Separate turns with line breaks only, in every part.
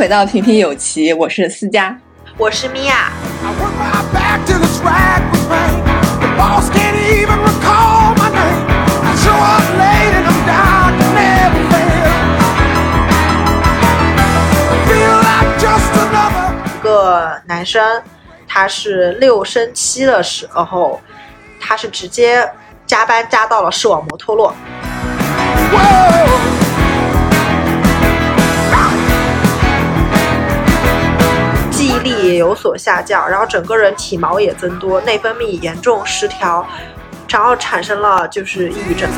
回到平平有奇，我是思佳，
我是米娅。一个男生，他是六升七的时候，他是直接加班加到了视网膜脱落。力有所下降，然后整个人体毛也增多，内分泌严重失调，然后产生了就是抑郁症。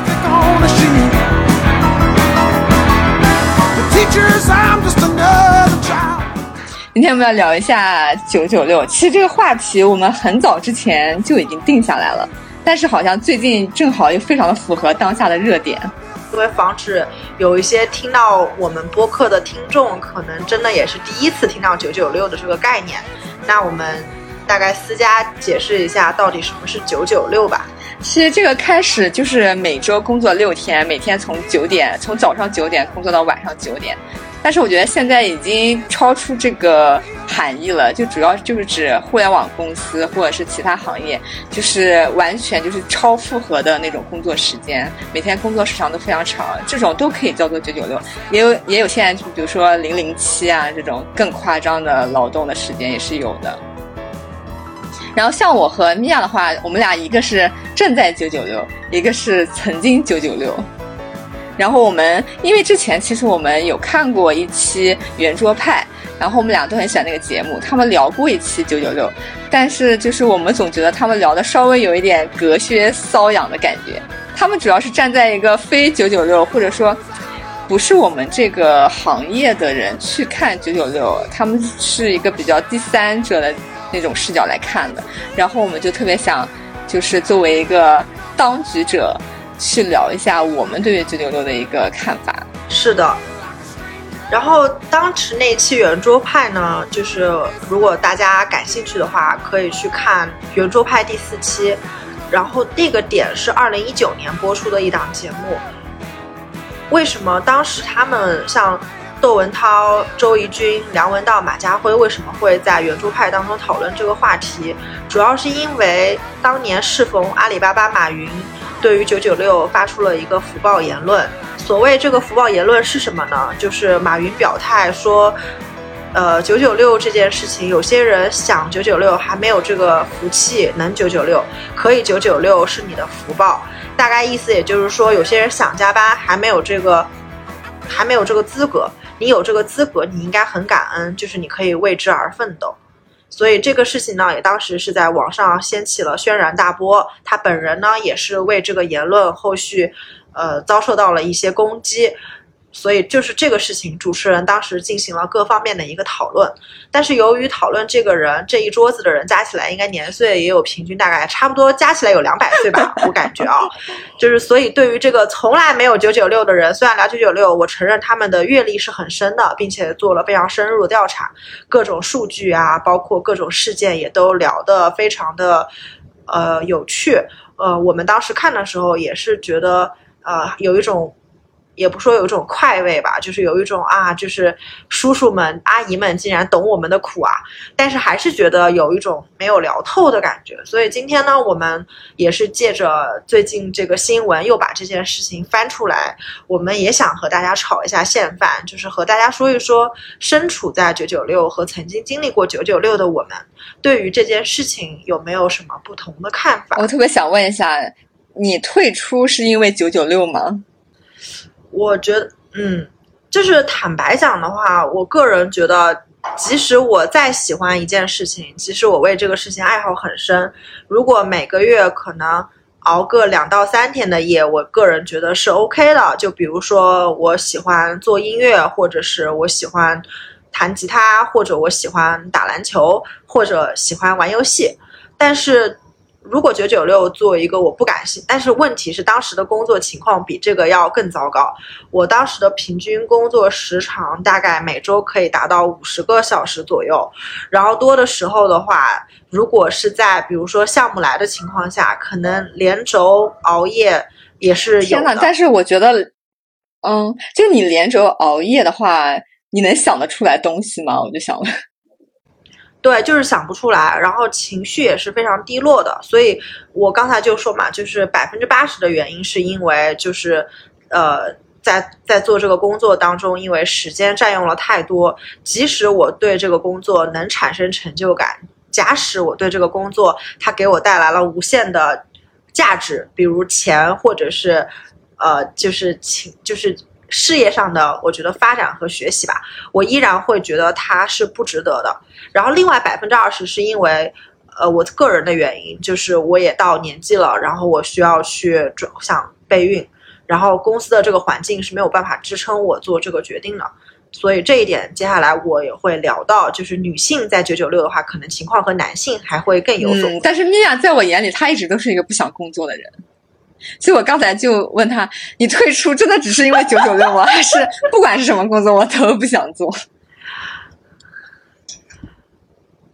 今天我们要聊一下九九六，其实这个话题我们很早之前就已经定下来了，但是好像最近正好又非常的符合当下的热点。
因为防止有一些听到我们播客的听众，可能真的也是第一次听到九九六的这个概念，那我们大概私家解释一下到底什么是九九六吧。
其实这个开始就是每周工作六天，每天从九点从早上九点工作到晚上九点。但是我觉得现在已经超出这个含义了，就主要就是指互联网公司或者是其他行业，就是完全就是超负荷的那种工作时间，每天工作时长都非常长，这种都可以叫做九九六。也有也有现在就比如说零零七啊这种更夸张的劳动的时间也是有的。然后像我和米娅的话，我们俩一个是正在九九六，一个是曾经九九六。然后我们因为之前其实我们有看过一期圆桌派，然后我们俩都很喜欢那个节目，他们聊过一期九九六，但是就是我们总觉得他们聊的稍微有一点隔靴搔痒的感觉。他们主要是站在一个非九九六或者说不是我们这个行业的人去看九九六，他们是一个比较第三者的那种视角来看的。然后我们就特别想，就是作为一个当局者。去聊一下我们对于九九六的一个看法。
是的，然后当时那期圆桌派呢，就是如果大家感兴趣的话，可以去看圆桌派第四期。然后那个点是二零一九年播出的一档节目。为什么当时他们像窦文涛、周轶君、梁文道、马家辉为什么会在圆桌派当中讨论这个话题？主要是因为当年适逢阿里巴巴马云。对于九九六发出了一个福报言论。所谓这个福报言论是什么呢？就是马云表态说，呃，九九六这件事情，有些人想九九六还没有这个福气能九九六，可以九九六是你的福报。大概意思也就是说，有些人想加班还没有这个，还没有这个资格，你有这个资格，你应该很感恩，就是你可以为之而奋斗。所以这个事情呢，也当时是在网上掀起了轩然大波。他本人呢，也是为这个言论后续，呃，遭受到了一些攻击。所以就是这个事情，主持人当时进行了各方面的一个讨论，但是由于讨论这个人这一桌子的人加起来应该年岁也有平均大概差不多加起来有两百岁吧，我感觉啊，就是所以对于这个从来没有九九六的人，虽然聊九九六，我承认他们的阅历是很深的，并且做了非常深入的调查，各种数据啊，包括各种事件也都聊得非常的呃有趣，呃，我们当时看的时候也是觉得呃有一种。也不说有一种快慰吧，就是有一种啊，就是叔叔们阿姨们竟然懂我们的苦啊，但是还是觉得有一种没有聊透的感觉。所以今天呢，我们也是借着最近这个新闻，又把这件事情翻出来，我们也想和大家炒一下现饭，就是和大家说一说，身处在九九六和曾经经历过九九六的我们，对于这件事情有没有什么不同的看法？
我特别想问一下，你退出是因为九九六吗？
我觉得，嗯，就是坦白讲的话，我个人觉得，即使我再喜欢一件事情，即使我为这个事情爱好很深，如果每个月可能熬个两到三天的夜，我个人觉得是 OK 的。就比如说，我喜欢做音乐，或者是我喜欢弹吉他，或者我喜欢打篮球，或者喜欢玩游戏，但是。如果九九六做一个我不敢信，但是问题是当时的工作情况比这个要更糟糕。我当时的平均工作时长大概每周可以达到五十个小时左右，然后多的时候的话，如果是在比如说项目来的情况下，可能连轴熬夜也是有的。
天呐，但是我觉得，嗯，就你连轴熬夜的话，你能想得出来东西吗？我就想问。
对，就是想不出来，然后情绪也是非常低落的。所以我刚才就说嘛，就是百分之八十的原因是因为就是呃。在在做这个工作当中，因为时间占用了太多，即使我对这个工作能产生成就感，假使我对这个工作它给我带来了无限的价值，比如钱或者是呃就是情就是事业上的我觉得发展和学习吧，我依然会觉得它是不值得的。然后另外百分之二十是因为呃我个人的原因，就是我也到年纪了，然后我需要去转向备孕。然后公司的这个环境是没有办法支撑我做这个决定的，所以这一点接下来我也会聊到，就是女性在九九六的话，可能情况和男性还会更有所。
嗯，但是米娅在我眼里，她一直都是一个不想工作的人，所以我刚才就问他：“你退出真的只是因为九九六吗？还是不管是什么工作我都不想做？”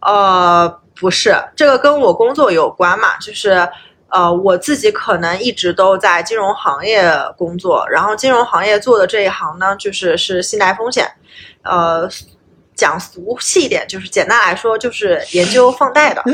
呃，不是，这个跟我工作有关嘛，就是。呃，我自己可能一直都在金融行业工作，然后金融行业做的这一行呢，就是是信贷风险。呃，讲俗气一点，就是简单来说，就是研究放贷的。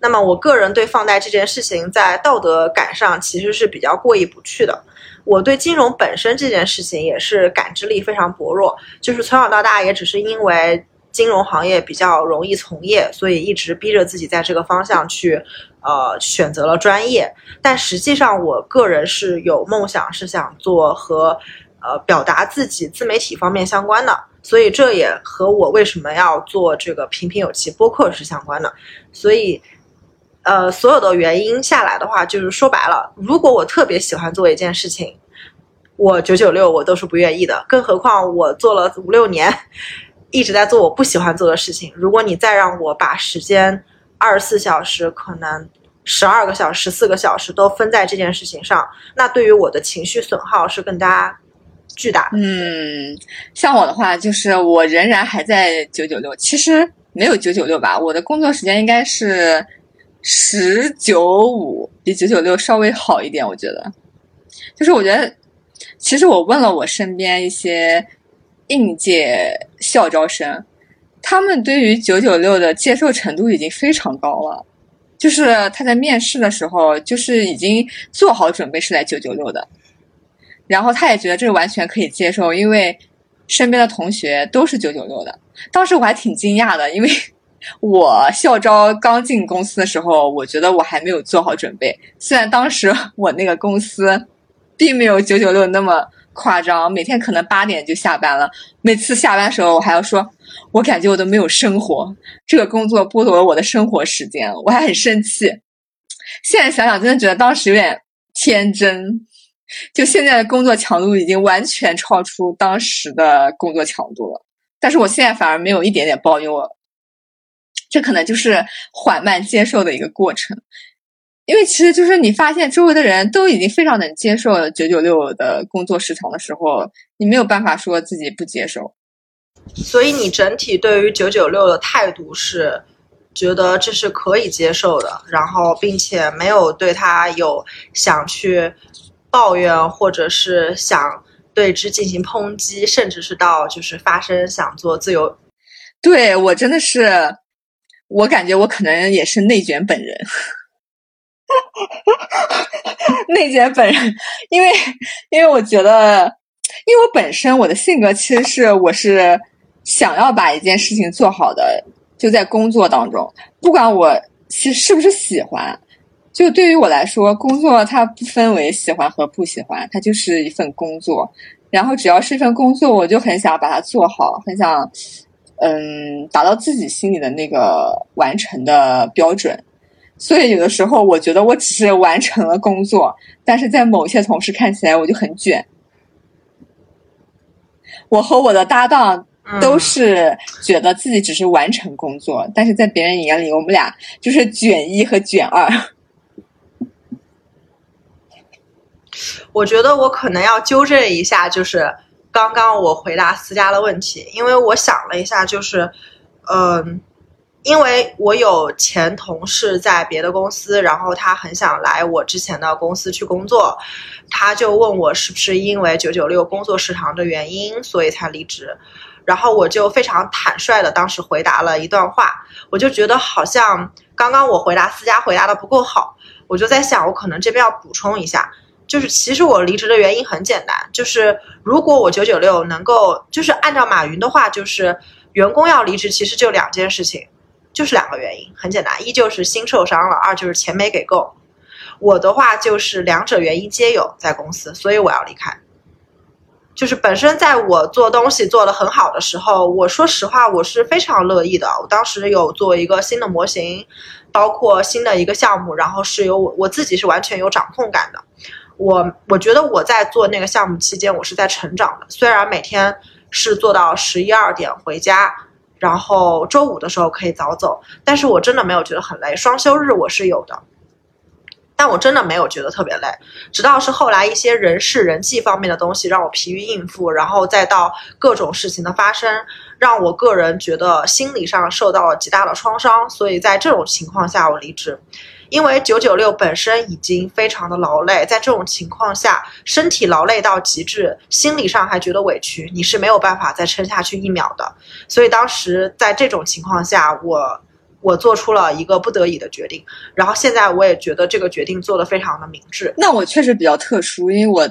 那么，我个人对放贷这件事情，在道德感上其实是比较过意不去的。我对金融本身这件事情也是感知力非常薄弱，就是从小到大也只是因为金融行业比较容易从业，所以一直逼着自己在这个方向去。呃，选择了专业，但实际上我个人是有梦想，是想做和呃表达自己自媒体方面相关的，所以这也和我为什么要做这个平平有奇播客是相关的。所以，呃，所有的原因下来的话，就是说白了，如果我特别喜欢做一件事情，我九九六我都是不愿意的，更何况我做了五六年，一直在做我不喜欢做的事情。如果你再让我把时间二十四小时可能。十二个小时、十四个小时都分在这件事情上，那对于我的情绪损耗是更加巨大。
嗯，像我的话，就是我仍然还在九九六，其实没有九九六吧，我的工作时间应该是十九五，比九九六稍微好一点。我觉得，就是我觉得，其实我问了我身边一些应届校招生，他们对于九九六的接受程度已经非常高了。就是他在面试的时候，就是已经做好准备是来九九六的，然后他也觉得这个完全可以接受，因为身边的同学都是九九六的。当时我还挺惊讶的，因为我校招刚进公司的时候，我觉得我还没有做好准备。虽然当时 我那个公司并没有九九六那么夸张，每天可能八点就下班了，每次下班的时候我还要说。我感觉我都没有生活，这个工作剥夺了我的生活时间，我还很生气。现在想想，真的觉得当时有点天真。就现在的工作强度已经完全超出当时的工作强度了，但是我现在反而没有一点点抱怨我。这可能就是缓慢接受的一个过程，因为其实就是你发现周围的人都已经非常能接受九九六的工作时长的时候，你没有办法说自己不接受。
所以你整体对于九九六的态度是觉得这是可以接受的，然后并且没有对他有想去抱怨或者是想对之进行抨击，甚至是到就是发生想做自由。
对我真的是，我感觉我可能也是内卷本人，内卷本人，因为因为我觉得，因为我本身我的性格其实是我是。想要把一件事情做好的，就在工作当中，不管我其实是不是喜欢，就对于我来说，工作它不分为喜欢和不喜欢，它就是一份工作。然后只要是一份工作，我就很想把它做好，很想，嗯，达到自己心里的那个完成的标准。所以有的时候，我觉得我只是完成了工作，但是在某些同事看起来我就很卷。我和我的搭档。都是觉得自己只是完成工作，但是在别人眼里，我们俩就是卷一和卷二。
我觉得我可能要纠正一下，就是刚刚我回答思佳的问题，因为我想了一下，就是，嗯，因为我有前同事在别的公司，然后他很想来我之前的公司去工作，他就问我是不是因为九九六工作时长的原因，所以才离职。然后我就非常坦率的当时回答了一段话，我就觉得好像刚刚我回答思佳回答的不够好，我就在想我可能这边要补充一下，就是其实我离职的原因很简单，就是如果我九九六能够，就是按照马云的话，就是员工要离职其实就两件事情，就是两个原因，很简单，一就是心受伤了，二就是钱没给够。我的话就是两者原因皆有在公司，所以我要离开。就是本身在我做东西做得很好的时候，我说实话我是非常乐意的。我当时有做一个新的模型，包括新的一个项目，然后是由我我自己是完全有掌控感的。我我觉得我在做那个项目期间，我是在成长的。虽然每天是做到十一二点回家，然后周五的时候可以早走，但是我真的没有觉得很累。双休日我是有的。但我真的没有觉得特别累，直到是后来一些人事人际方面的东西让我疲于应付，然后再到各种事情的发生，让我个人觉得心理上受到了极大的创伤。所以在这种情况下，我离职，因为九九六本身已经非常的劳累，在这种情况下，身体劳累到极致，心理上还觉得委屈，你是没有办法再撑下去一秒的。所以当时在这种情况下，我。我做出了一个不得已的决定，然后现在我也觉得这个决定做得非常的明智。
那我确实比较特殊，因为我，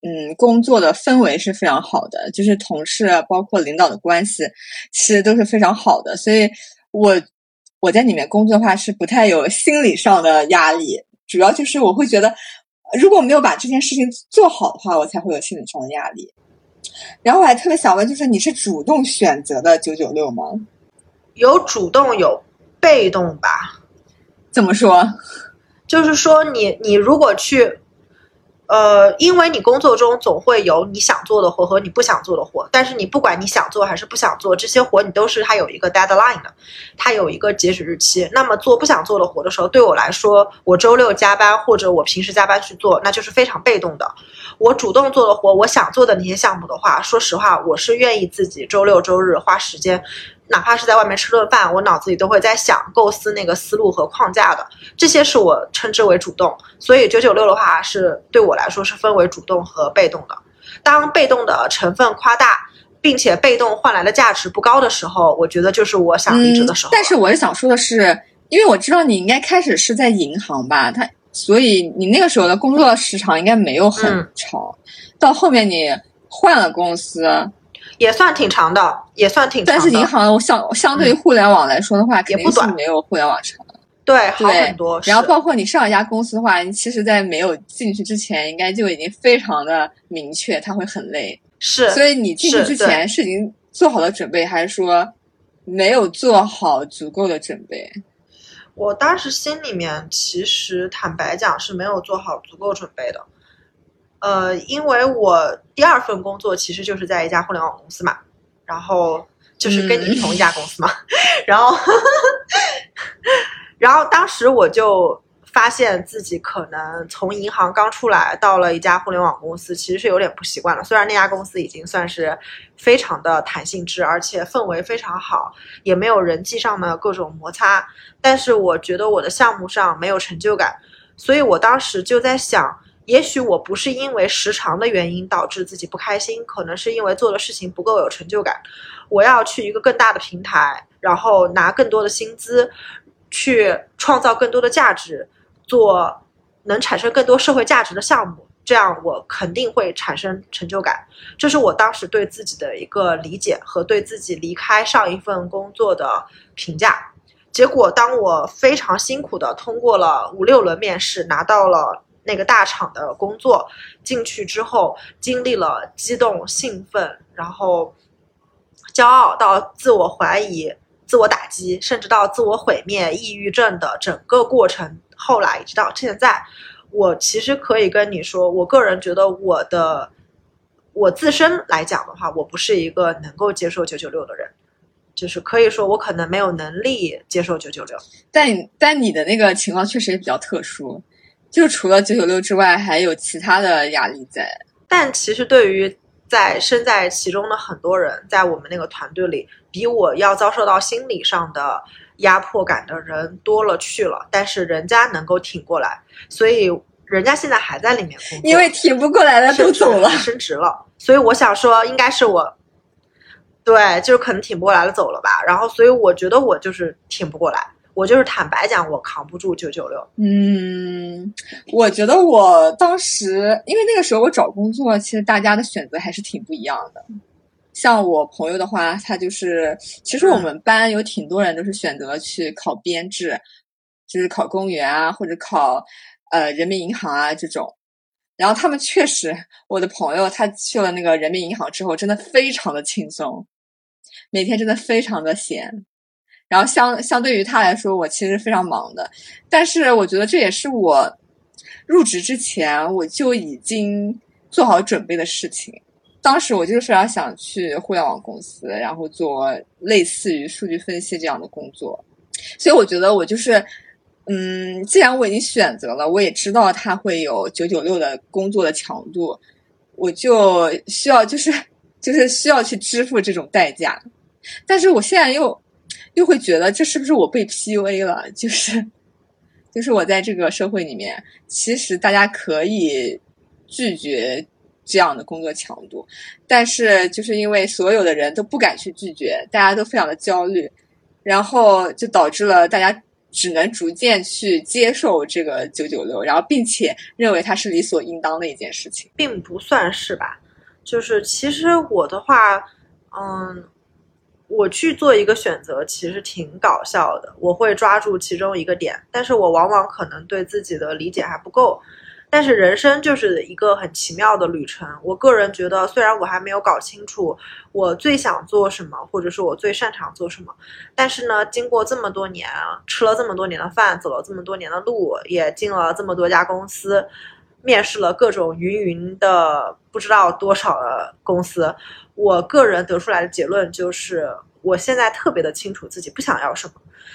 嗯，工作的氛围是非常好的，就是同事包括领导的关系其实都是非常好的，所以我我在里面工作的话是不太有心理上的压力，主要就是我会觉得如果没有把这件事情做好的话，我才会有心理上的压力。然后我还特别想问，就是你是主动选择的九九六吗？
有主动有。被动吧，
怎么说？
就是说，你你如果去，呃，因为你工作中总会有你想做的活和你不想做的活，但是你不管你想做还是不想做，这些活你都是它有一个 deadline 的，它有一个截止日期。那么做不想做的活的时候，对我来说，我周六加班或者我平时加班去做，那就是非常被动的。我主动做的活，我想做的那些项目的话，说实话，我是愿意自己周六周日花时间。哪怕是在外面吃顿饭，我脑子里都会在想构思那个思路和框架的，这些是我称之为主动。所以九九六的话是对我来说是分为主动和被动的。当被动的成分夸大，并且被动换来的价值不高的时候，我觉得就是我想离职的时候。
但是我是想说的是，因为我知道你应该开始是在银行吧，他所以你那个时候的工作时长应该没有很长，到后面你换了公司。
也算挺长的，也算挺长。
但是银行相相对于互联网来说的话，肯定是没有互联网长。
对，好很多。
然后包括你上一家公司的话，你其实，在没有进去之前，应该就已经非常的明确，他会很累。
是。
所以你进去之前是已经做好了准备，还是说没有做好足够的准备？
我当时心里面其实坦白讲是没有做好足够准备的。呃，因为我第二份工作其实就是在一家互联网公司嘛，然后就是跟你同一家公司嘛，然后，然后当时我就发现自己可能从银行刚出来到了一家互联网公司，其实是有点不习惯了。虽然那家公司已经算是非常的弹性制，而且氛围非常好，也没有人际上的各种摩擦，但是我觉得我的项目上没有成就感，所以我当时就在想。也许我不是因为时长的原因导致自己不开心，可能是因为做的事情不够有成就感。我要去一个更大的平台，然后拿更多的薪资，去创造更多的价值，做能产生更多社会价值的项目，这样我肯定会产生成就感。这是我当时对自己的一个理解和对自己离开上一份工作的评价。结果，当我非常辛苦的通过了五六轮面试，拿到了。那个大厂的工作进去之后，经历了激动、兴奋，然后骄傲到自我怀疑、自我打击，甚至到自我毁灭、抑郁症的整个过程。后来一直到现在，我其实可以跟你说，我个人觉得我的我自身来讲的话，我不是一个能够接受九九六的人，就是可以说我可能没有能力接受九九六。
但但你的那个情况确实也比较特殊。就除了九九六之外，还有其他的压力在。
但其实对于在身在其中的很多人，在我们那个团队里，比我要遭受到心理上的压迫感的人多了去了。但是人家能够挺过来，所以人家现在还在里面工作。
因为挺不过来的都走了，
升职了。所以我想说，应该是我，对，就是可能挺不过来了，走了吧。然后，所以我觉得我就是挺不过来，我就是坦白讲，我扛不住九九六。
嗯，我觉得我当时，因为那个时候我找工作，其实大家的选择还是挺不一样的。像我朋友的话，他就是，其实我们班有挺多人都是选择去考编制，就是考公务员啊，或者考呃人民银行啊这种。然后他们确实，我的朋友他去了那个人民银行之后，真的非常的轻松，每天真的非常的闲。然后相相对于他来说，我其实非常忙的，但是我觉得这也是我入职之前我就已经做好准备的事情。当时我就是非常想去互联网公司，然后做类似于数据分析这样的工作，所以我觉得我就是，嗯，既然我已经选择了，我也知道它会有九九六的工作的强度，我就需要就是就是需要去支付这种代价。但是我现在又又会觉得，这是不是我被 PUA 了？就是就是我在这个社会里面，其实大家可以拒绝。这样的工作强度，但是就是因为所有的人都不敢去拒绝，大家都非常的焦虑，然后就导致了大家只能逐渐去接受这个九九六，然后并且认为它是理所应当的一件事情，
并不算是吧？就是其实我的话，嗯，我去做一个选择，其实挺搞笑的。我会抓住其中一个点，但是我往往可能对自己的理解还不够。但是人生就是一个很奇妙的旅程。我个人觉得，虽然我还没有搞清楚我最想做什么，或者是我最擅长做什么，但是呢，经过这么多年，吃了这么多年的饭，走了这么多年的路，也进了这么多家公司，面试了各种云云的不知道多少的公司，我个人得出来的结论就是，我现在特别的清楚自己不想要什么。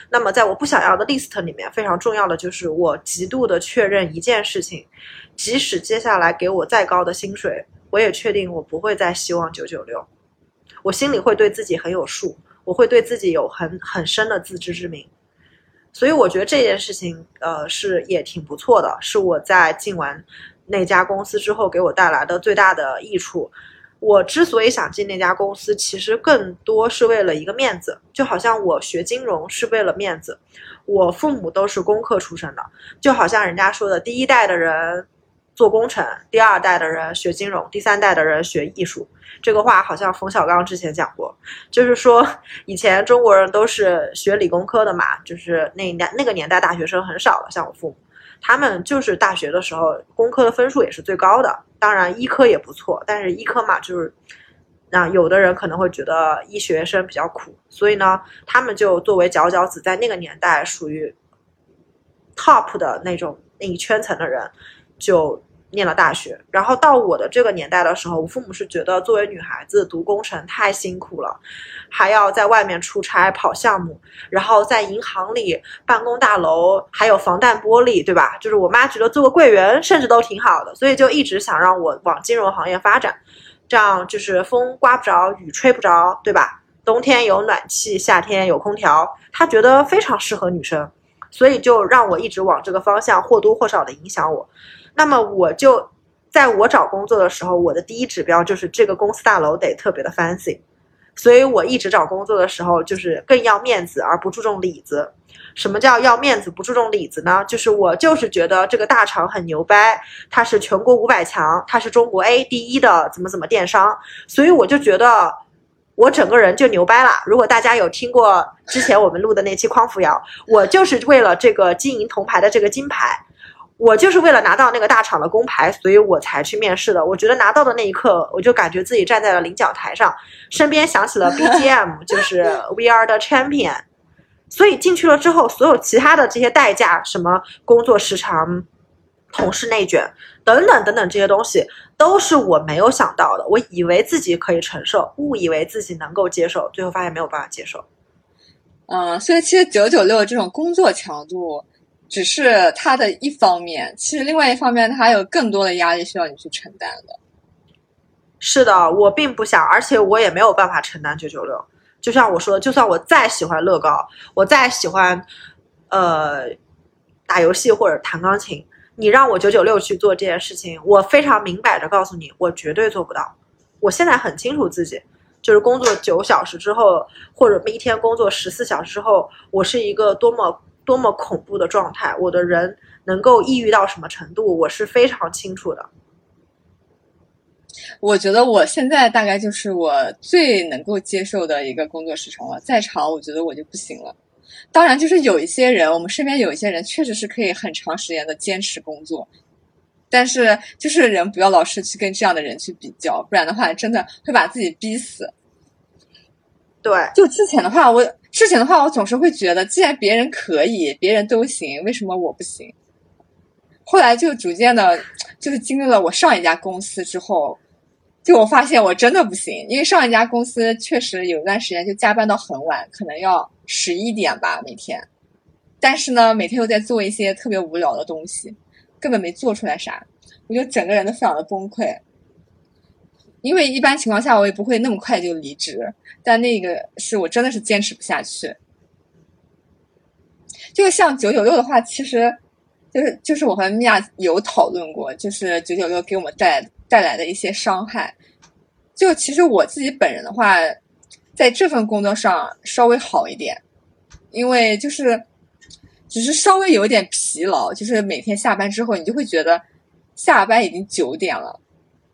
那么，在我不想要的 list 里面，非常重要的就是我极度的确认一件事情，即使接下来给我再高的薪水，我也确定我不会再希望九九六。我心里会对自己很有数，我会对自己有很很深的自知之明。所以我觉得这件事情，呃，是也挺不错的，是我在进完那家公司之后给我带来的最大的益处。我之所以想进那家公司，其实更多是为了一个面子，就好像我学金融是为了面子。我父母都是工科出身的，就好像人家说的，第一代的人做工程，第二代的人学金融，第三代的人学艺术。这个话好像冯小刚之前讲过，就是说以前中国人都是学理工科的嘛，就是那年那个年代大学生很少了，像我父母。他们就是大学的时候，工科的分数也是最高的，当然医科也不错，但是医科嘛，就是那有的人可能会觉得医学生比较苦，所以呢，他们就作为佼佼子，在那个年代属于 top 的那种那一圈层的人，就念了大学。然后到我的这个年代的时候，我父母是觉得作为女孩子读工程太辛苦了，还要在外面出差跑项目，然后在银行里办公大楼还有防弹玻璃，对吧？就是我妈觉得做个柜员甚至都挺好的，所以就一直想让我往金融行业发展，这样就是风刮不着，雨吹不着，对吧？冬天有暖气，夏天有空调，她觉得非常适合女生，所以就让我一直往这个方向或多或少的影响我。那么我就在我找工作的时候，我的第一指标就是这个公司大楼得特别的 fancy，所以我一直找工作的时候就是更要面子而不注重里子。什么叫要面子不注重里子呢？就是我就是觉得这个大厂很牛掰，它是全国五百强，它是中国 A 第一的怎么怎么电商，所以我就觉得我整个人就牛掰了。如果大家有听过之前我们录的那期匡扶摇，我就是为了这个金银铜牌的这个金牌。我就是为了拿到那个大厂的工牌，所以我才去面试的。我觉得拿到的那一刻，我就感觉自己站在了领奖台上，身边响起了 BGM，就是 We Are the Champion。所以进去了之后，所有其他的这些代价，什么工作时长、同事内卷等等等等这些东西，都是我没有想到的。我以为自己可以承受，误以为自己能够接受，最后发现没有办法接受。
嗯，所以其实九九六这种工作强度。只是他的一方面，其实另外一方面，他还有更多的压力需要你去承担的。
是的，我并不想，而且我也没有办法承担九九六。就像我说的，就算我再喜欢乐高，我再喜欢，呃，打游戏或者弹钢琴，你让我九九六去做这件事情，我非常明摆着告诉你，我绝对做不到。我现在很清楚自己。就是工作九小时之后，或者一天工作十四小时之后，我是一个多么多么恐怖的状态，我的人能够抑郁到什么程度，我是非常清楚的。
我觉得我现在大概就是我最能够接受的一个工作时长了，再长我觉得我就不行了。当然，就是有一些人，我们身边有一些人确实是可以很长时间的坚持工作，但是就是人不要老是去跟这样的人去比较，不然的话真的会把自己逼死。
对，
就之前的话，我事情的话，我总是会觉得，既然别人可以，别人都行，为什么我不行？后来就逐渐的，就是经历了我上一家公司之后。就我发现我真的不行，因为上一家公司确实有一段时间就加班到很晚，可能要十一点吧每天。但是呢，每天又在做一些特别无聊的东西，根本没做出来啥，我就整个人都非常的崩溃。因为一般情况下我也不会那么快就离职，但那个是我真的是坚持不下去。就像九九六的话，其实就是就是我和米娅有讨论过，就是九九六给我们带。带来的一些伤害，就其实我自己本人的话，在这份工作上稍微好一点，因为就是只是稍微有一点疲劳，就是每天下班之后，你就会觉得下班已经九点了，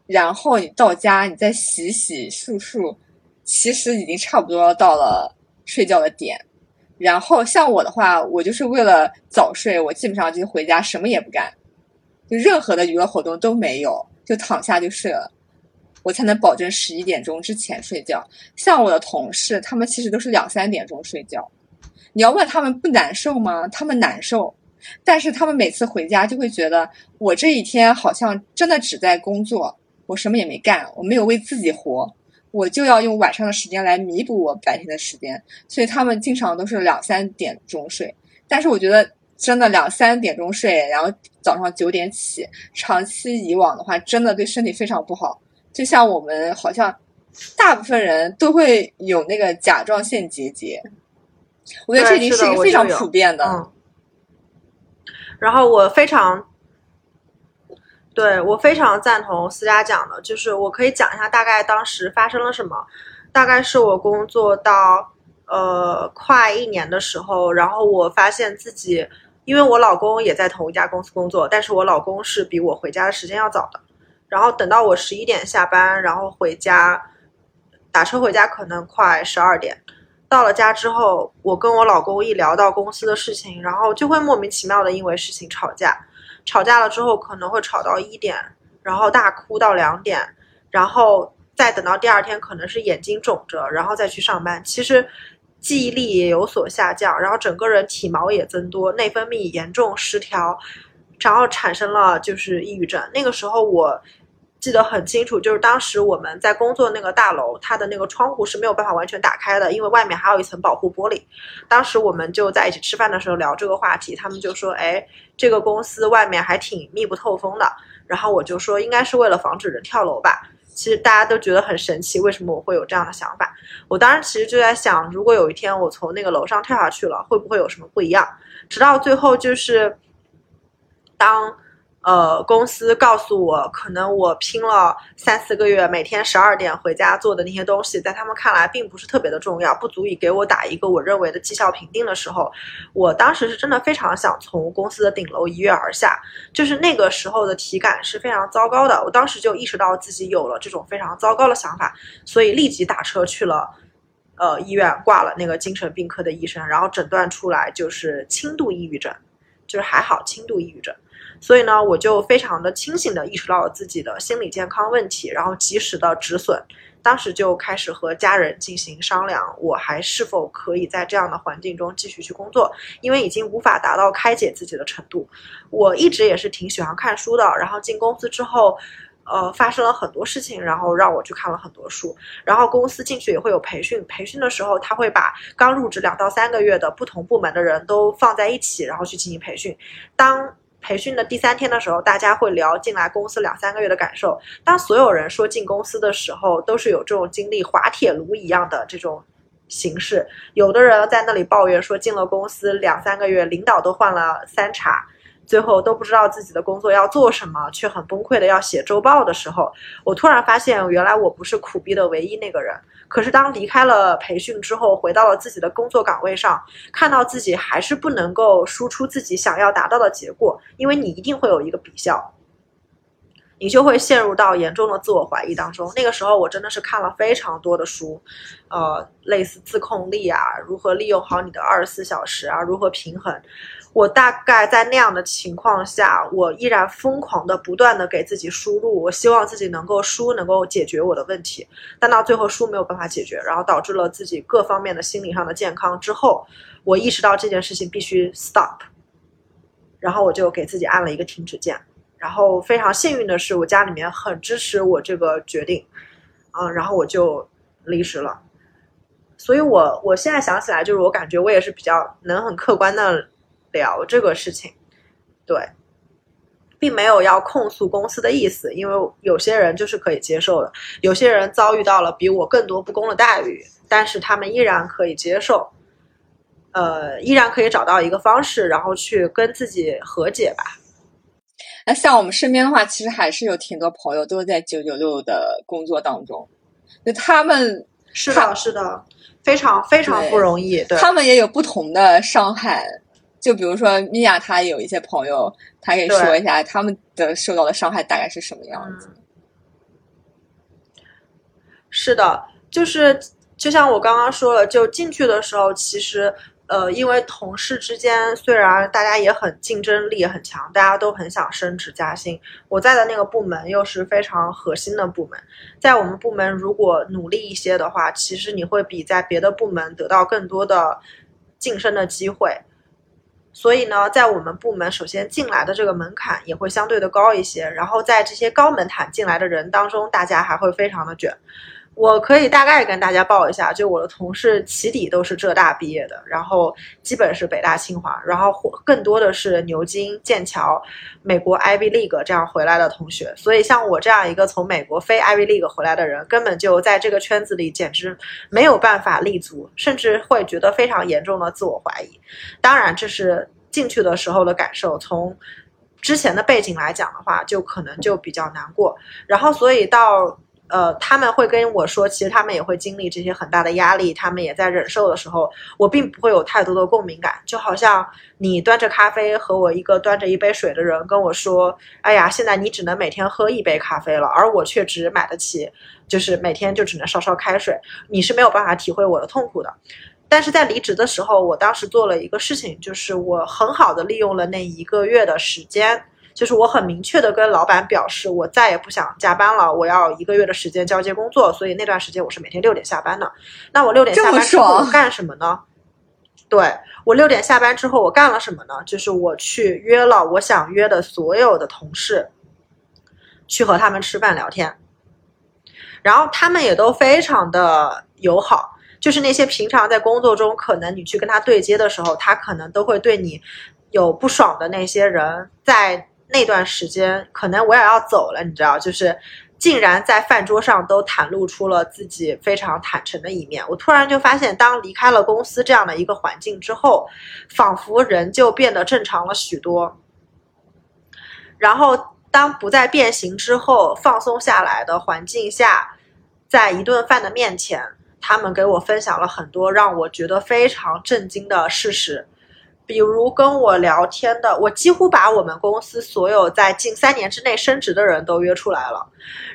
然后你到家，你再洗洗漱漱，其实已经差不多到了睡觉的点。然后像我的话，我就是为了早睡，我基本上就回家什么也不干，就任何的娱乐活动都没有。就躺下就睡了，我才能保证十一点钟之前睡觉。像我的同事，他们其实都是两三点钟睡觉。你要问他们不难受吗？他们难受，但是他们每次回家就会觉得，我这一天好像真的只在工作，我什么也没干，我没有为自己活，我就要用晚上的时间来弥补我白天的时间。所以他们经常都是两三点钟睡。但是我觉得。真的两三点钟睡，然后早上九点起，长期以往的话，真的对身体非常不好。就像我们好像大部分人都会有那个甲状腺结节，我觉得这已经是一个非常普遍的。
嗯。然后我非常，对我非常赞同思佳讲的，就是我可以讲一下大概当时发生了什么。大概是我工作到呃快一年的时候，然后我发现自己。因为我老公也在同一家公司工作，但是我老公是比我回家的时间要早的。然后等到我十一点下班，然后回家，打车回家可能快十二点。到了家之后，我跟我老公一聊到公司的事情，然后就会莫名其妙的因为事情吵架。吵架了之后可能会吵到一点，然后大哭到两点，然后再等到第二天可能是眼睛肿着，然后再去上班。其实。记忆力也有所下降，然后整个人体毛也增多，内分泌严重失调，然后产生了就是抑郁症。那个时候我记得很清楚，就是当时我们在工作那个大楼，它的那个窗户是没有办法完全打开的，因为外面还有一层保护玻璃。当时我们就在一起吃饭的时候聊这个话题，他们就说：“哎，这个公司外面还挺密不透风的。”然后我就说：“应该是为了防止人跳楼吧。”其实大家都觉得很神奇，为什么我会有这样的想法？我当时其实就在想，如果有一天我从那个楼上跳下去了，会不会有什么不一样？直到最后就是，当。呃，公司告诉我，可能我拼了三四个月，每天十二点回家做的那些东西，在他们看来并不是特别的重要，不足以给我打一个我认为的绩效评定的时候，我当时是真的非常想从公司的顶楼一跃而下，就是那个时候的体感是非常糟糕的。我当时就意识到自己有了这种非常糟糕的想法，所以立即打车去了，呃，医院挂了那个精神病科的医生，然后诊断出来就是轻度抑郁症，就是还好轻度抑郁症。所以呢，我就非常的清醒的意识到了自己的心理健康问题，然后及时的止损。当时就开始和家人进行商量，我还是否可以在这样的环境中继续去工作，因为已经无法达到开解自己的程度。我一直也是挺喜欢看书的，然后进公司之后，呃，发生了很多事情，然后让我去看了很多书。然后公司进去也会有培训，培训的时候他会把刚入职两到三个月的不同部门的人都放在一起，然后去进行培训。当培训的第三天的时候，大家会聊进来公司两三个月的感受。当所有人说进公司的时候，都是有这种经历滑铁卢一样的这种形式。有的人在那里抱怨说进了公司两三个月，领导都换了三茬，最后都不知道自己的工作要做什么，却很崩溃的要写周报的时候，我突然发现，原来我不是苦逼的唯一那个人。可是当离开了培训之后，回到了自己的工作岗位上，看到自己还是不能够输出自己想要达到的结果，因为你一定会有一个比较。你就会陷入到严重的自我怀疑当中。那个时候，我真的是看了非常多的书，呃，类似自控力啊，如何利用好你的二十四小时啊，如何平衡。我大概在那样的情况下，我依然疯狂的不断的给自己输入，我希望自己能够输，能够解决我的问题。但到最后输没有办法解决，然后导致了自己各方面的心理上的健康之后，我意识到这件事情必须 stop，然后我就给自己按了一个停止键。然后非常幸运的是，我家里面很支持我这个决定，嗯，然后我就离职了。所以，我我现在想起来，就是我感觉我也是比较能很客观的聊这个事情，对，并没有要控诉公司的意思，因为有些人就是可以接受的，有些人遭遇到了比我更多不公的待遇，但是他们依然可以接受，呃，依然可以找到一个方式，然后去跟自己和解吧。
那像我们身边的话，其实还是有挺多朋友都是在九九六的工作当中，就他们
是的，是的，非常非常不容易。对，
他们也有不同的伤害，就比如说米娅，她有一些朋友，她可以说一下他们的受到的伤害大概是什么样子。
是的，就是就像我刚刚说了，就进去的时候，其实。呃，因为同事之间虽然大家也很竞争力很强，大家都很想升职加薪。我在的那个部门又是非常核心的部门，在我们部门如果努力一些的话，其实你会比在别的部门得到更多的晋升的机会。所以呢，在我们部门首先进来的这个门槛也会相对的高一些，然后在这些高门槛进来的人当中，大家还会非常的卷。我可以大概跟大家报一下，就我的同事起底都是浙大毕业的，然后基本是北大清华，然后更多的是牛津、剑桥、美国 Ivy League 这样回来的同学。所以像我这样一个从美国非 Ivy League 回来的人，根本就在这个圈子里简直没有办法立足，甚至会觉得非常严重的自我怀疑。当然，这是进去的时候的感受。从之前的背景来讲的话，就可能就比较难过。然后，所以到。呃，他们会跟我说，其实他们也会经历这些很大的压力，他们也在忍受的时候，我并不会有太多的共鸣感。就好像你端着咖啡和我一个端着一杯水的人跟我说：“哎呀，现在你只能每天喝一杯咖啡了。”而我却只买得起，就是每天就只能烧烧开水。你是没有办法体会我的痛苦的。但是在离职的时候，我当时做了一个事情，就是我很好的利用了那一个月的时间。就是我很明确的跟老板表示，我再也不想加班了，我要一个月的时间交接工作。所以那段时间我是每天六点下班的。那我六点下班之后干什么呢？对我六点下班之后我干了什么呢？就是我去约了我想约的所有的同事，去和他们吃饭聊天。然后他们也都非常的友好，就是那些平常在工作中可能你去跟他对接的时候，他可能都会对你有不爽的那些人，在。那段时间，可能我也要走了，你知道，就是竟然在饭桌上都袒露出了自己非常坦诚的一面。我突然就发现，当离开了公司这样的一个环境之后，仿佛人就变得正常了许多。然后，当不再变形之后，放松下来的环境下，在一顿饭的面前，他们给我分享了很多让我觉得非常震惊的事实。比如跟我聊天的，我几乎把我们公司所有在近三年之内升职的人都约出来了，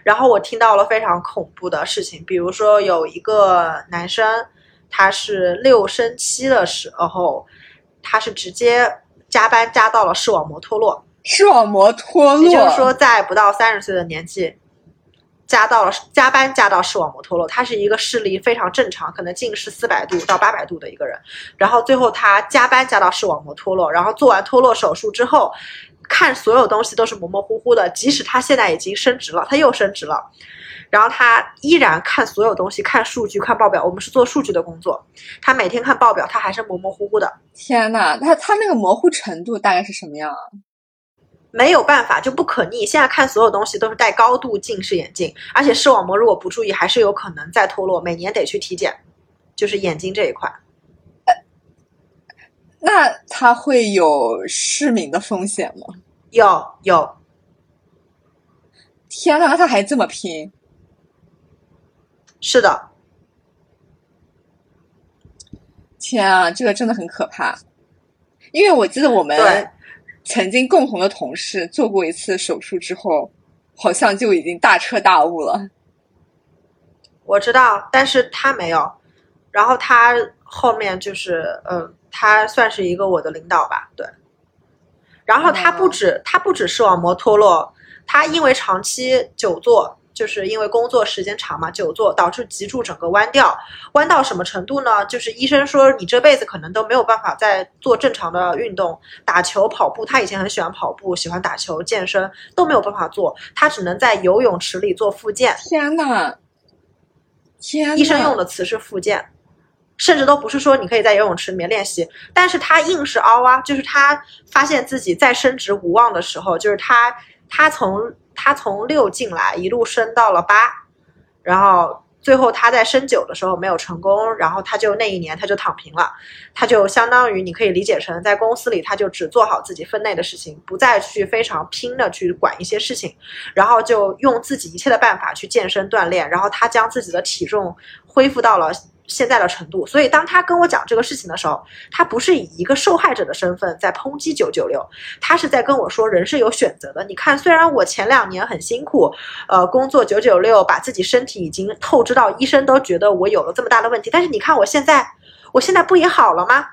然后我听到了非常恐怖的事情，比如说有一个男生，他是六升七的时候，他是直接加班加到了视网膜脱落，
视网膜脱落，
也就是说在不到三十岁的年纪。加到了加班加到视网膜脱落，他是一个视力非常正常，可能近视四百度到八百度的一个人。然后最后他加班加到视网膜脱落，然后做完脱落手术之后，看所有东西都是模模糊糊的。即使他现在已经升职了，他又升职了，然后他依然看所有东西，看数据，看报表。我们是做数据的工作，他每天看报表，他还是模模糊糊的。
天呐，他他那个模糊程度大概是什么样啊？
没有办法，就不可逆。现在看所有东西都是戴高度近视眼镜，而且视网膜如果不注意，还是有可能再脱落。每年得去体检，就是眼睛这一块。
那他。它会有失明的风险吗？
有有，
天呐，他还这么拼！
是的，
天啊，这个真的很可怕。因为我记得我们
对
曾经共同的同事做过一次手术之后，好像就已经大彻大悟了。
我知道，但是他没有。然后他后面就是，嗯，他算是一个我的领导吧，对。然后他不止、他不止视网膜脱落，他因为长期久坐，就是因为工作时间长嘛，久坐导致脊柱整个弯掉，弯到什么程度呢？就是医生说你这辈子可能都没有办法再做正常的运动，打球、跑步，他以前很喜欢跑步，喜欢打球、健身都没有办法做，他只能在游泳池里做复健。
天呐，天呐！
医生用的词是复健，甚至都不是说你可以在游泳池里面练习，但是他硬是凹啊，就是他发现自己再升职无望的时候，就是他他从他从六进来一路升到了八，然后最后他在升九的时候没有成功，然后他就那一年他就躺平了，他就相当于你可以理解成在公司里他就只做好自己分内的事情，不再去非常拼的去管一些事情，然后就用自己一切的办法去健身锻炼，然后他将自己的体重恢复到了现在的程度。所以当他跟我讲这个事情的时候，他不是以一个受害者的身份在抨击九九六，他是在跟我说人是有选择的。你看，虽然我前两年很辛苦，呃，工作九九六，把自己身体已经透支到医生都觉得我有了这么大的问题，但是你看我现在，我现在不也好了吗？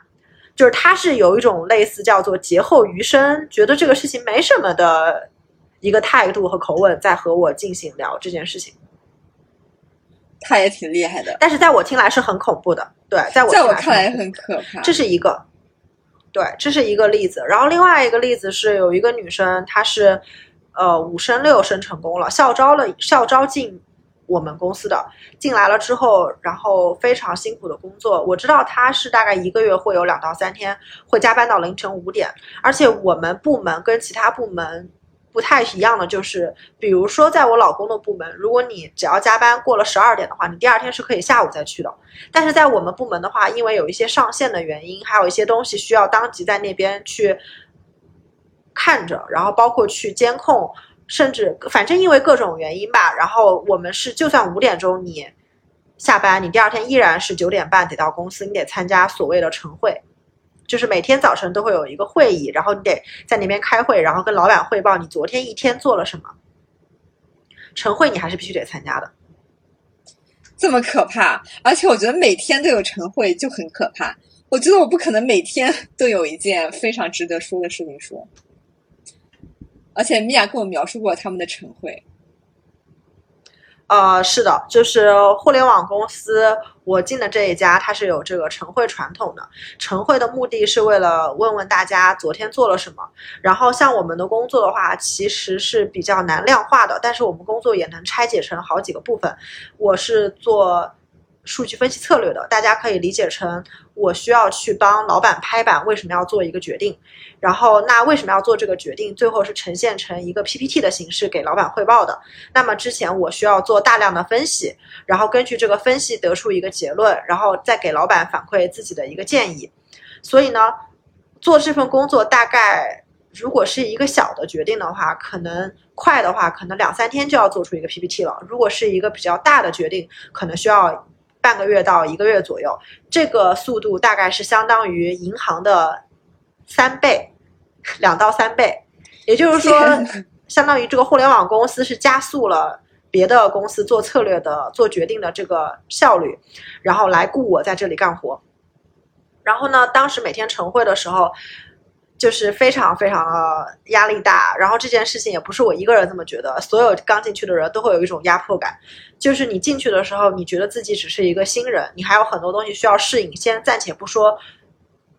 就是他是有一种类似叫做劫后余生，觉得这个事情没什么的一个态度和口吻，在和我进行聊这件事情。
他也挺厉害的，
但是在我听来是很恐怖的，对，在我
在我看来
很
很可怕。
这是一个，对，这是一个例子。然后另外一个例子是有一个女生，她是呃五升六升成功了，校招了，校招进我们公司的，进来了之后，然后非常辛苦的工作。我知道她是大概一个月会有两到三天会加班到凌晨五点，而且我们部门跟其他部门。不太一样的就是，比如说在我老公的部门，如果你只要加班过了十二点的话，你第二天是可以下午再去的。但是在我们部门的话，因为有一些上线的原因，还有一些东西需要当即在那边去看着，然后包括去监控，甚至反正因为各种原因吧，然后我们是就算五点钟你下班，你第二天依然是九点半得到公司，你得参加所谓的晨会。就是每天早晨都会有一个会议，然后你得在那边开会，然后跟老板汇报你昨天一天做了什么。晨会你还是必须得参加的。
这么可怕，而且我觉得每天都有晨会就很可怕。我觉得我不可能每天都有一件非常值得说的事情说。而且米娅跟我描述过他们的晨会，
呃，是的，就是互联网公司，我进的这一家，它是有这个晨会传统的。晨会的目的是为了问问大家昨天做了什么。然后像我们的工作的话，其实是比较难量化的，但是我们工作也能拆解成好几个部分。我是做数据分析策略的，大家可以理解成我需要去帮老板拍板，为什么要做一个决定。然后，那为什么要做这个决定？最后是呈现成一个 PPT 的形式给老板汇报的。那么之前我需要做大量的分析，然后根据这个分析得出一个结论，然后再给老板反馈自己的一个建议。所以呢，做这份工作大概如果是一个小的决定的话，可能快的话可能两三天就要做出一个 PPT 了。如果是一个比较大的决定，可能需要半个月到一个月左右。这个速度大概是相当于银行的三倍，两到三倍。也就是说，相当于这个互联网公司是加速了别的公司做策略的、做决定的这个效率，然后来雇我在这里干活。然后呢，当时每天晨会的时候，就是非常非常的压力大。然后这件事情也不是我一个人这么觉得，所有刚进去的人都会有一种压迫感。就是你进去的时候，你觉得自己只是一个新人，你还有很多东西需要适应。先暂且不说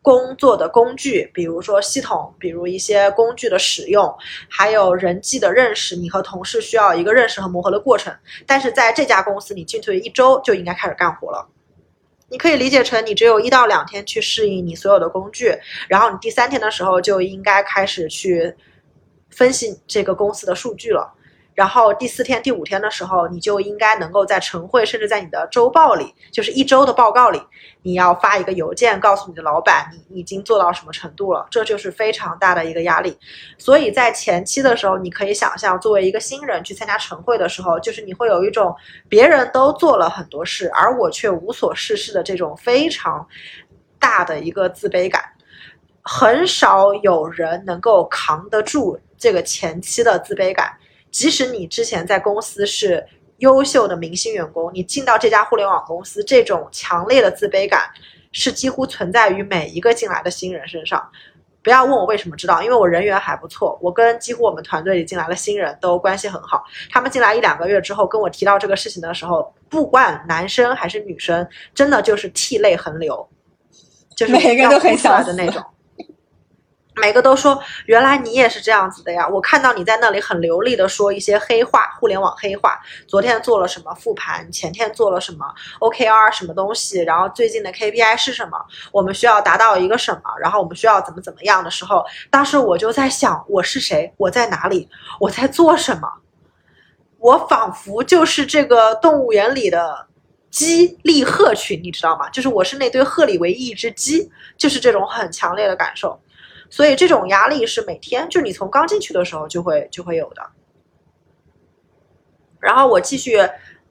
工作的工具，比如说系统，比如一些工具的使用，还有人际的认识，你和同事需要一个认识和磨合的过程。但是在这家公司，你进去一周就应该开始干活了。你可以理解成你只有一到两天去适应你所有的工具，然后你第三天的时候就应该开始去分析这个公司的数据了。然后第四天、第五天的时候，你就应该能够在晨会，甚至在你的周报里，就是一周的报告里，你要发一个邮件告诉你的老板，你已经做到什么程度了。这就是非常大的一个压力。所以在前期的时候，你可以想象，作为一个新人去参加晨会的时候，就是你会有一种别人都做了很多事，而我却无所事事的这种非常大的一个自卑感。很少有人能够扛得住这个前期的自卑感。即使你之前在公司是优秀的明星员工，你进到这家互联网公司，这种强烈的自卑感是几乎存在于每一个进来的新人身上。不要问我为什么知道，因为我人缘还不错，我跟几乎我们团队里进来的新人都关系很好。他们进来一两个月之后，跟我提到这个事情的时候，不管男生还是女生，真的就是涕泪横流，就是
每个都很
想的那种。每个都说，原来你也是这样子的呀！我看到你在那里很流利的说一些黑话，互联网黑话。昨天做了什么复盘？前天做了什么 OKR 什么东西？然后最近的 KPI 是什么？我们需要达到一个什么？然后我们需要怎么怎么样的时候，当时我就在想，我是谁？我在哪里？我在做什么？我仿佛就是这个动物园里的鸡立鹤群，你知道吗？就是我是那堆鹤里唯一一只鸡，就是这种很强烈的感受。所以这种压力是每天，就你从刚进去的时候就会就会有的。然后我继续，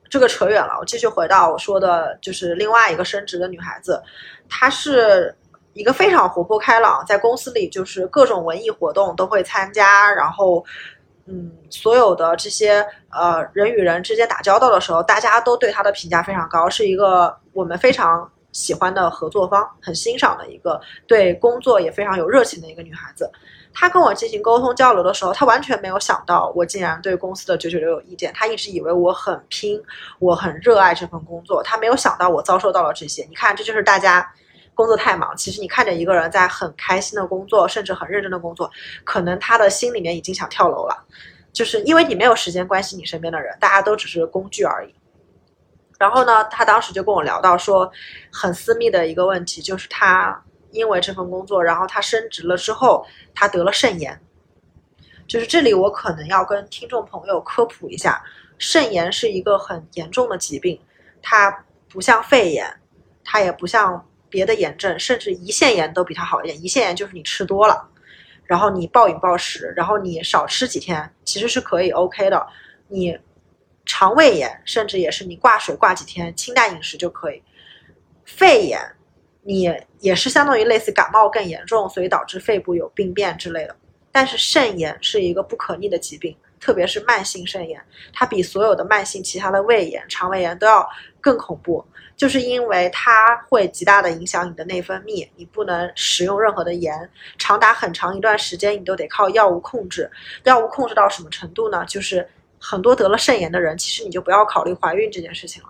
这个扯远了，我继续回到我说的，就是另外一个升职的女孩子，她是一个非常活泼开朗，在公司里就是各种文艺活动都会参加，然后，嗯，所有的这些呃人与人之间打交道的时候，大家都对她的评价非常高，是一个我们非常。喜欢的合作方，很欣赏的一个，对工作也非常有热情的一个女孩子。她跟我进行沟通交流的时候，她完全没有想到我竟然对公司的九九六有意见。她一直以为我很拼，我很热爱这份工作。她没有想到我遭受到了这些。你看，这就是大家工作太忙。其实你看着一个人在很开心的工作，甚至很认真的工作，可能他的心里面已经想跳楼了，就是因为你没有时间关心你身边的人，大家都只是工具而已。然后呢，他当时就跟我聊到说，很私密的一个问题，就是他因为这份工作，然后他升职了之后，他得了肾炎。就是这里我可能要跟听众朋友科普一下，肾炎是一个很严重的疾病，它不像肺炎，它也不像别的炎症，甚至胰腺炎都比它好一点。胰腺炎就是你吃多了，然后你暴饮暴食，然后你少吃几天，其实是可以 OK 的。你。肠胃炎，甚至也是你挂水挂几天，清淡饮食就可以。肺炎，你也是相当于类似感冒更严重，所以导致肺部有病变之类的。但是肾炎是一个不可逆的疾病，特别是慢性肾炎，它比所有的慢性其他的胃炎、肠胃炎都要更恐怖，就是因为它会极大的影响你的内分泌，你不能食用任何的盐，长达很长一段时间你都得靠药物控制。药物控制到什么程度呢？就是。很多得了肾炎的人，其实你就不要考虑怀孕这件事情了。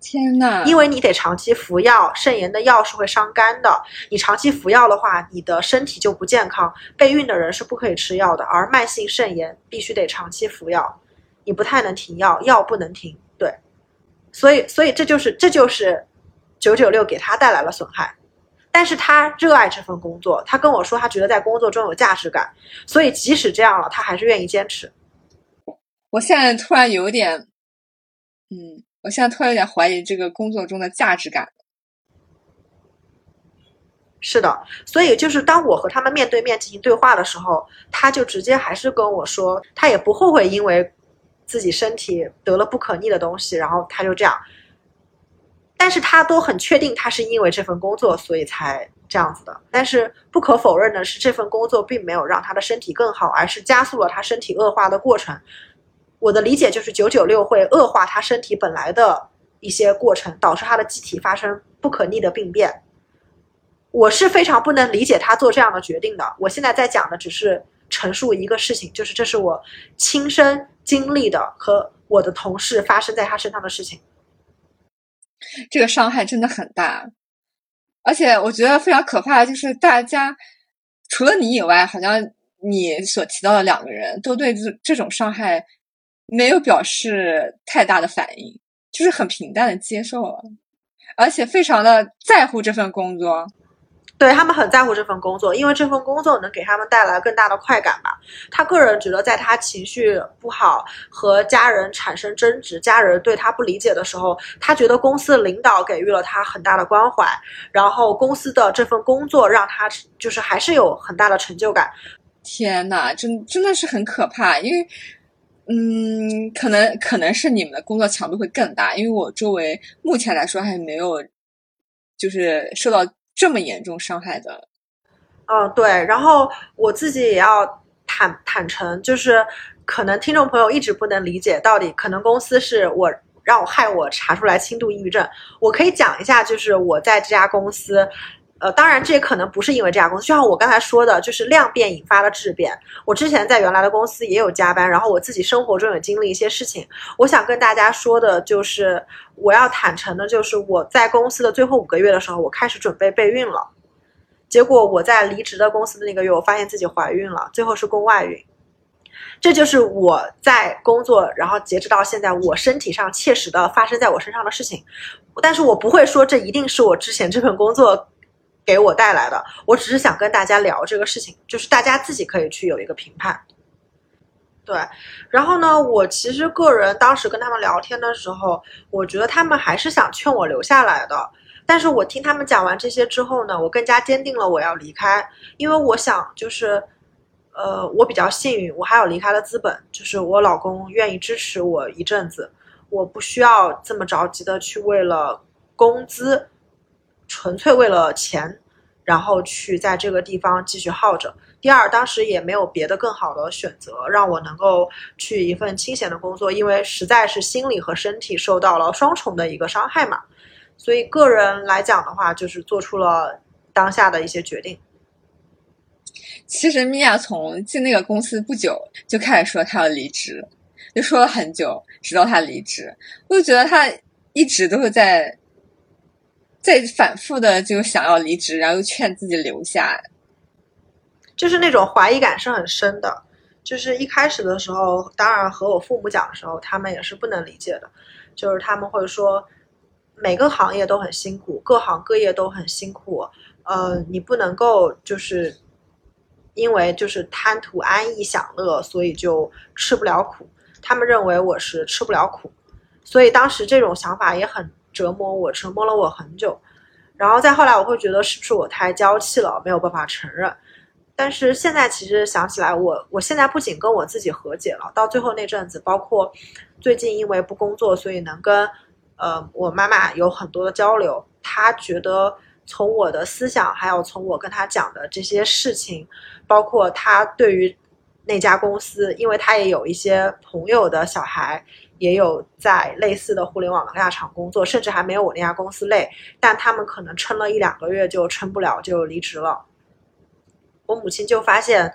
天呐，
因为你得长期服药，肾炎的药是会伤肝的。你长期服药的话，你的身体就不健康。备孕的人是不可以吃药的，而慢性肾炎必须得长期服药，你不太能停药，药不能停。对，所以，所以这就是这就是九九六给他带来了损害。但是他热爱这份工作，他跟我说他觉得在工作中有价值感，所以即使这样了，他还是愿意坚持。
我现在突然有点，嗯，我现在突然有点怀疑这个工作中的价值感。
是的，所以就是当我和他们面对面进行对话的时候，他就直接还是跟我说，他也不后悔，因为自己身体得了不可逆的东西，然后他就这样。但是他都很确定，他是因为这份工作，所以才这样子的。但是不可否认的是，这份工作并没有让他的身体更好，而是加速了他身体恶化的过程。我的理解就是九九六会恶化他身体本来的一些过程，导致他的机体发生不可逆的病变。我是非常不能理解他做这样的决定的。我现在在讲的只是陈述一个事情，就是这是我亲身经历的和我的同事发生在他身上的事情。
这个伤害真的很大，而且我觉得非常可怕的就是大家除了你以外，好像你所提到的两个人都对这这种伤害。没有表示太大的反应，就是很平淡的接受了，而且非常的在乎这份工作。
对他们很在乎这份工作，因为这份工作能给他们带来更大的快感吧。他个人觉得，在他情绪不好和家人产生争执，家人对他不理解的时候，他觉得公司的领导给予了他很大的关怀，然后公司的这份工作让他就是还是有很大的成就感。
天呐，真真的是很可怕，因为，嗯，可能可能是你们的工作强度会更大，因为我周围目前来说还没有，就是受到。这么严重伤害的，
嗯，对。然后我自己也要坦坦诚，就是可能听众朋友一直不能理解，到底可能公司是我让我害我查出来轻度抑郁症。我可以讲一下，就是我在这家公司。呃，当然，这也可能不是因为这家公司，就像我刚才说的，就是量变引发了质变。我之前在原来的公司也有加班，然后我自己生活中也经历一些事情。我想跟大家说的就是，我要坦诚的，就是我在公司的最后五个月的时候，我开始准备备孕了。结果我在离职的公司的那个月，我发现自己怀孕了，最后是宫外孕。这就是我在工作，然后截止到现在，我身体上切实的发生在我身上的事情。但是我不会说这一定是我之前这份工作。给我带来的，我只是想跟大家聊这个事情，就是大家自己可以去有一个评判。对，然后呢，我其实个人当时跟他们聊天的时候，我觉得他们还是想劝我留下来的。但是我听他们讲完这些之后呢，我更加坚定了我要离开，因为我想就是，呃，我比较幸运，我还有离开的资本，就是我老公愿意支持我一阵子，我不需要这么着急的去为了工资。纯粹为了钱，然后去在这个地方继续耗着。第二，当时也没有别的更好的选择，让我能够去一份清闲的工作，因为实在是心理和身体受到了双重的一个伤害嘛。所以个人来讲的话，就是做出了当下的一些决定。
其实米娅从进那个公司不久就开始说她要离职，就说了很久，直到她离职。我就觉得她一直都是在。在反复的就想要离职，然后劝自己留下，
就是那种怀疑感是很深的。就是一开始的时候，当然和我父母讲的时候，他们也是不能理解的。就是他们会说，每个行业都很辛苦，各行各业都很辛苦。呃，你不能够就是因为就是贪图安逸享乐，所以就吃不了苦。他们认为我是吃不了苦，所以当时这种想法也很。折磨我，折磨了我很久，然后再后来，我会觉得是不是我太娇气了，没有办法承认。但是现在其实想起来，我我现在不仅跟我自己和解了，到最后那阵子，包括最近因为不工作，所以能跟呃我妈妈有很多的交流。她觉得从我的思想，还有从我跟她讲的这些事情，包括她对于那家公司，因为她也有一些朋友的小孩。也有在类似的互联网的大厂工作，甚至还没有我那家公司累，但他们可能撑了一两个月就撑不了，就离职了。我母亲就发现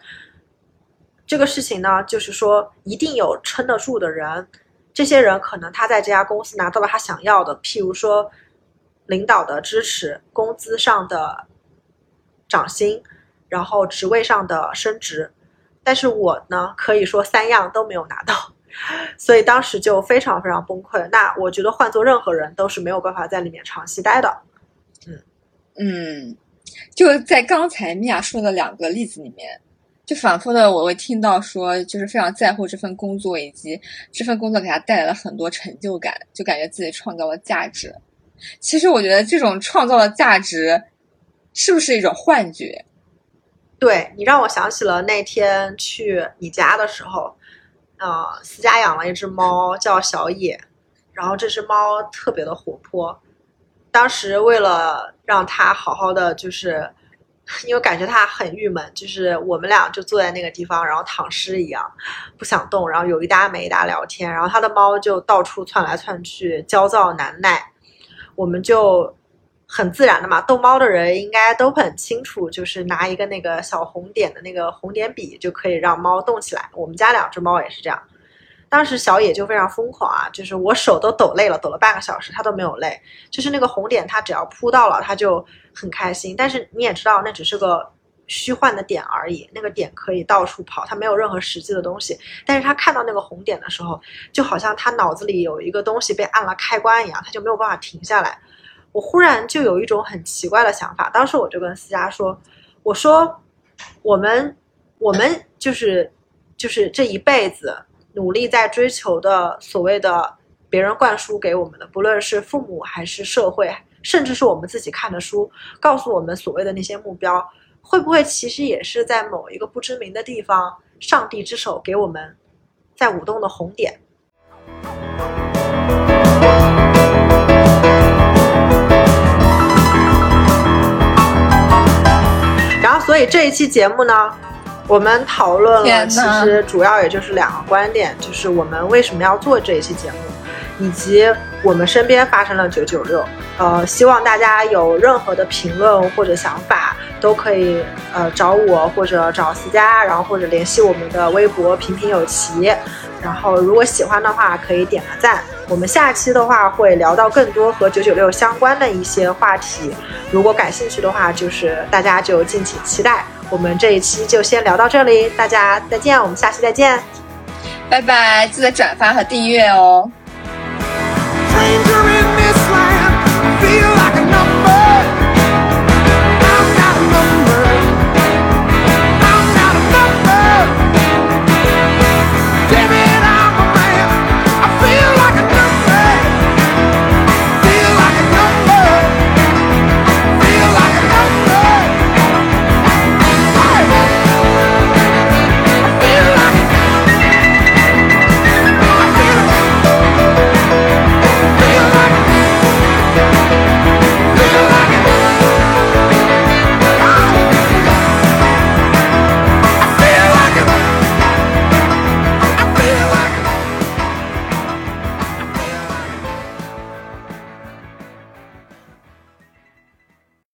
这个事情呢，就是说一定有撑得住的人，这些人可能他在这家公司拿到了他想要的，譬如说领导的支持、工资上的涨薪，然后职位上的升职，但是我呢，可以说三样都没有拿到。所以当时就非常非常崩溃。那我觉得换做任何人都是没有办法在里面长期待的。
嗯嗯，就在刚才米娅说的两个例子里面，就反复的我会听到说，就是非常在乎这份工作，以及这份工作给他带来了很多成就感，就感觉自己创造了价值。其实我觉得这种创造的价值是不是一种幻觉？
对你让我想起了那天去你家的时候。呃，私家养了一只猫，叫小野，然后这只猫特别的活泼。当时为了让它好好的，就是 因为感觉它很郁闷，就是我们俩就坐在那个地方，然后躺尸一样，不想动，然后有一搭没一搭聊天，然后它的猫就到处窜来窜去，焦躁难耐，我们就。很自然的嘛，逗猫的人应该都很清楚，就是拿一个那个小红点的那个红点笔就可以让猫动起来。我们家两只猫也是这样。当时小野就非常疯狂啊，就是我手都抖累了，抖了半个小时，它都没有累。就是那个红点，它只要扑到了，它就很开心。但是你也知道，那只是个虚幻的点而已，那个点可以到处跑，它没有任何实际的东西。但是它看到那个红点的时候，就好像它脑子里有一个东西被按了开关一样，它就没有办法停下来。我忽然就有一种很奇怪的想法。当时我就跟思佳说：“我说，我们我们就是就是这一辈子努力在追求的所谓的别人灌输给我们的，不论是父母还是社会，甚至是我们自己看的书，告诉我们所谓的那些目标，会不会其实也是在某一个不知名的地方，上帝之手给我们在舞动的红点？”所以这一期节目呢，我们讨论了，其实主要也就是两个观点，就是我们为什么要做这一期节目，以及我们身边发生了九九六。呃，希望大家有任何的评论或者想法，都可以呃找我或者找思佳，然后或者联系我们的微博“平平有奇”。然后，如果喜欢的话，可以点个赞。我们下期的话会聊到更多和九九六相关的一些话题，如果感兴趣的话，就是大家就敬请期待。我们这一期就先聊到这里，大家再见，我们下期再见。
拜拜，记得转发和订阅哦。
stranger